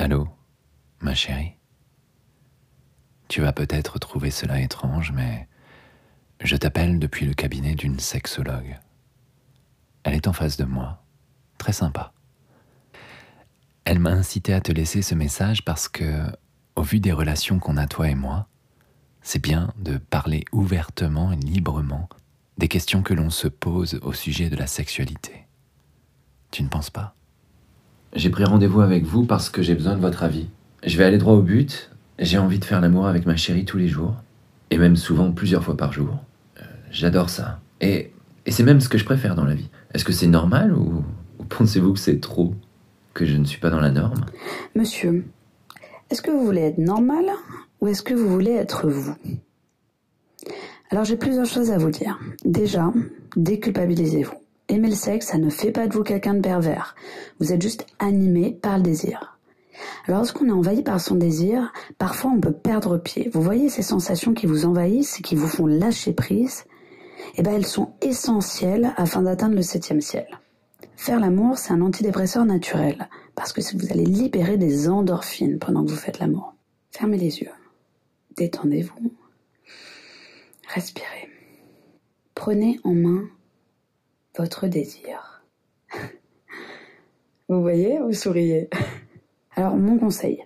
Allô, ma chérie? Tu vas peut-être trouver cela étrange, mais je t'appelle depuis le cabinet d'une sexologue. Elle est en face de moi, très sympa. Elle m'a incité à te laisser ce message parce que, au vu des relations qu'on a toi et moi, c'est bien de parler ouvertement et librement des questions que l'on se pose au sujet de la sexualité. Tu ne penses pas? J'ai pris rendez-vous avec vous parce que j'ai besoin de votre avis. Je vais aller droit au but. J'ai envie de faire l'amour avec ma chérie tous les jours, et même souvent plusieurs fois par jour. Euh, J'adore ça. Et, et c'est même ce que je préfère dans la vie. Est-ce que c'est normal ou, ou pensez-vous que c'est trop? Que je ne suis pas dans la norme? Monsieur, est-ce que vous voulez être normal ou est-ce que vous voulez être vous? Alors j'ai plusieurs choses à vous dire. Déjà, déculpabilisez-vous. Aimer le sexe, ça ne fait pas de vous quelqu'un de pervers. Vous êtes juste animé par le désir. Alors lorsqu'on est envahi par son désir, parfois on peut perdre pied. Vous voyez ces sensations qui vous envahissent et qui vous font lâcher prise? Eh ben elles sont essentielles afin d'atteindre le septième ciel. Faire l'amour, c'est un antidépresseur naturel, parce que vous allez libérer des endorphines pendant que vous faites l'amour. Fermez les yeux. Détendez-vous. Respirez. Prenez en main votre désir. Vous voyez, vous souriez. Alors, mon conseil,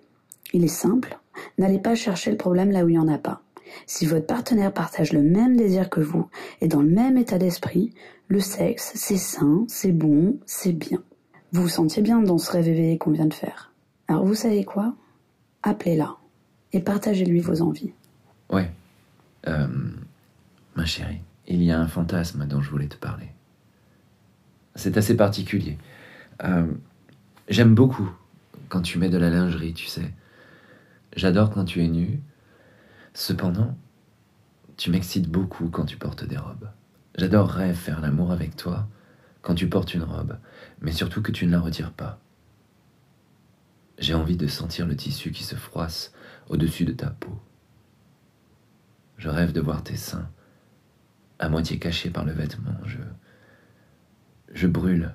il est simple. N'allez pas chercher le problème là où il n'y en a pas. Si votre partenaire partage le même désir que vous et dans le même état d'esprit, le sexe, c'est sain, c'est bon, c'est bien. Vous vous sentiez bien dans ce rêve éveillé qu'on vient de faire. Alors vous savez quoi? Appelez-la et partagez-lui vos envies. Ouais. Euh, ma chérie, il y a un fantasme dont je voulais te parler. C'est assez particulier. Euh, J'aime beaucoup quand tu mets de la lingerie, tu sais. J'adore quand tu es nu. Cependant, tu m'excites beaucoup quand tu portes des robes. J'adorerais faire l'amour avec toi quand tu portes une robe, mais surtout que tu ne la retires pas. J'ai envie de sentir le tissu qui se froisse au-dessus de ta peau. Je rêve de voir tes seins, à moitié cachés par le vêtement. Je brûle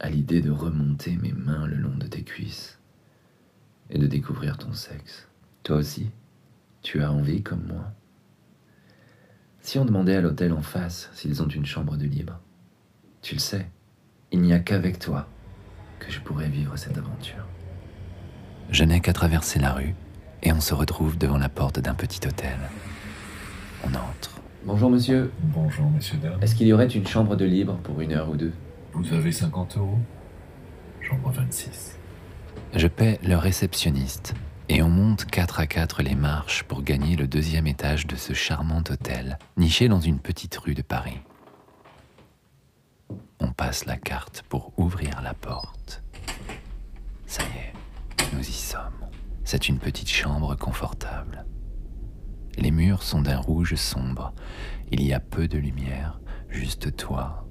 à l'idée de remonter mes mains le long de tes cuisses et de découvrir ton sexe. Toi aussi, tu as envie comme moi. Si on demandait à l'hôtel en face s'ils ont une chambre de libre, tu le sais, il n'y a qu'avec toi que je pourrais vivre cette aventure. Je n'ai qu'à traverser la rue et on se retrouve devant la porte d'un petit hôtel. On entre. Bonjour monsieur, Bonjour, messieurs, dames. est-ce qu'il y aurait une chambre de libre pour une heure ou deux? Vous avez 50 euros? Chambre 26. Je paie le réceptionniste et on monte quatre à quatre les marches pour gagner le deuxième étage de ce charmant hôtel, niché dans une petite rue de Paris. On passe la carte pour ouvrir la porte. Ça y est, nous y sommes. C'est une petite chambre confortable. Les murs sont d'un rouge sombre. Il y a peu de lumière, juste toi,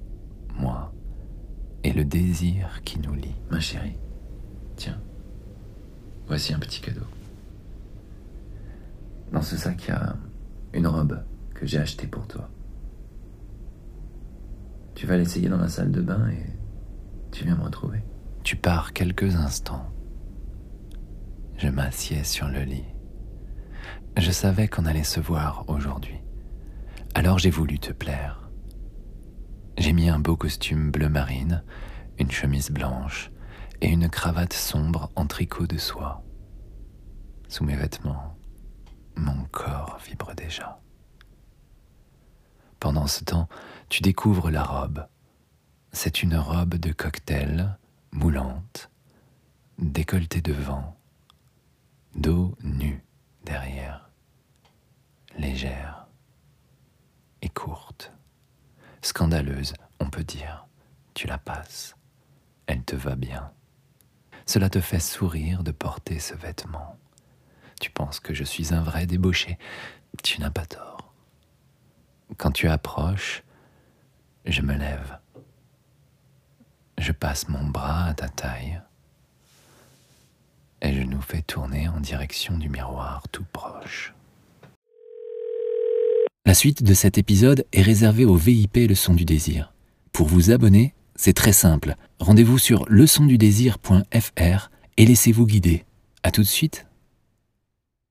moi et le désir qui nous lie. Ma chérie, tiens, voici un petit cadeau. Dans ce sac, il y a une robe que j'ai achetée pour toi. Tu vas l'essayer dans la salle de bain et tu viens me retrouver. Tu pars quelques instants. Je m'assieds sur le lit. Je savais qu'on allait se voir aujourd'hui. Alors j'ai voulu te plaire. J'ai mis un beau costume bleu marine, une chemise blanche et une cravate sombre en tricot de soie. Sous mes vêtements, mon corps vibre déjà. Pendant ce temps, tu découvres la robe. C'est une robe de cocktail, moulante, décolletée devant, dos nu derrière, légère et courte, scandaleuse, on peut dire. Tu la passes, elle te va bien. Cela te fait sourire de porter ce vêtement. Tu penses que je suis un vrai débauché. Tu n'as pas tort. Quand tu approches, je me lève. Je passe mon bras à ta taille fais tourner en direction du miroir tout proche. La suite de cet épisode est réservée au VIP Le Son du Désir. Pour vous abonner, c'est très simple. Rendez-vous sur leçondudésir.fr et laissez-vous guider. À tout de suite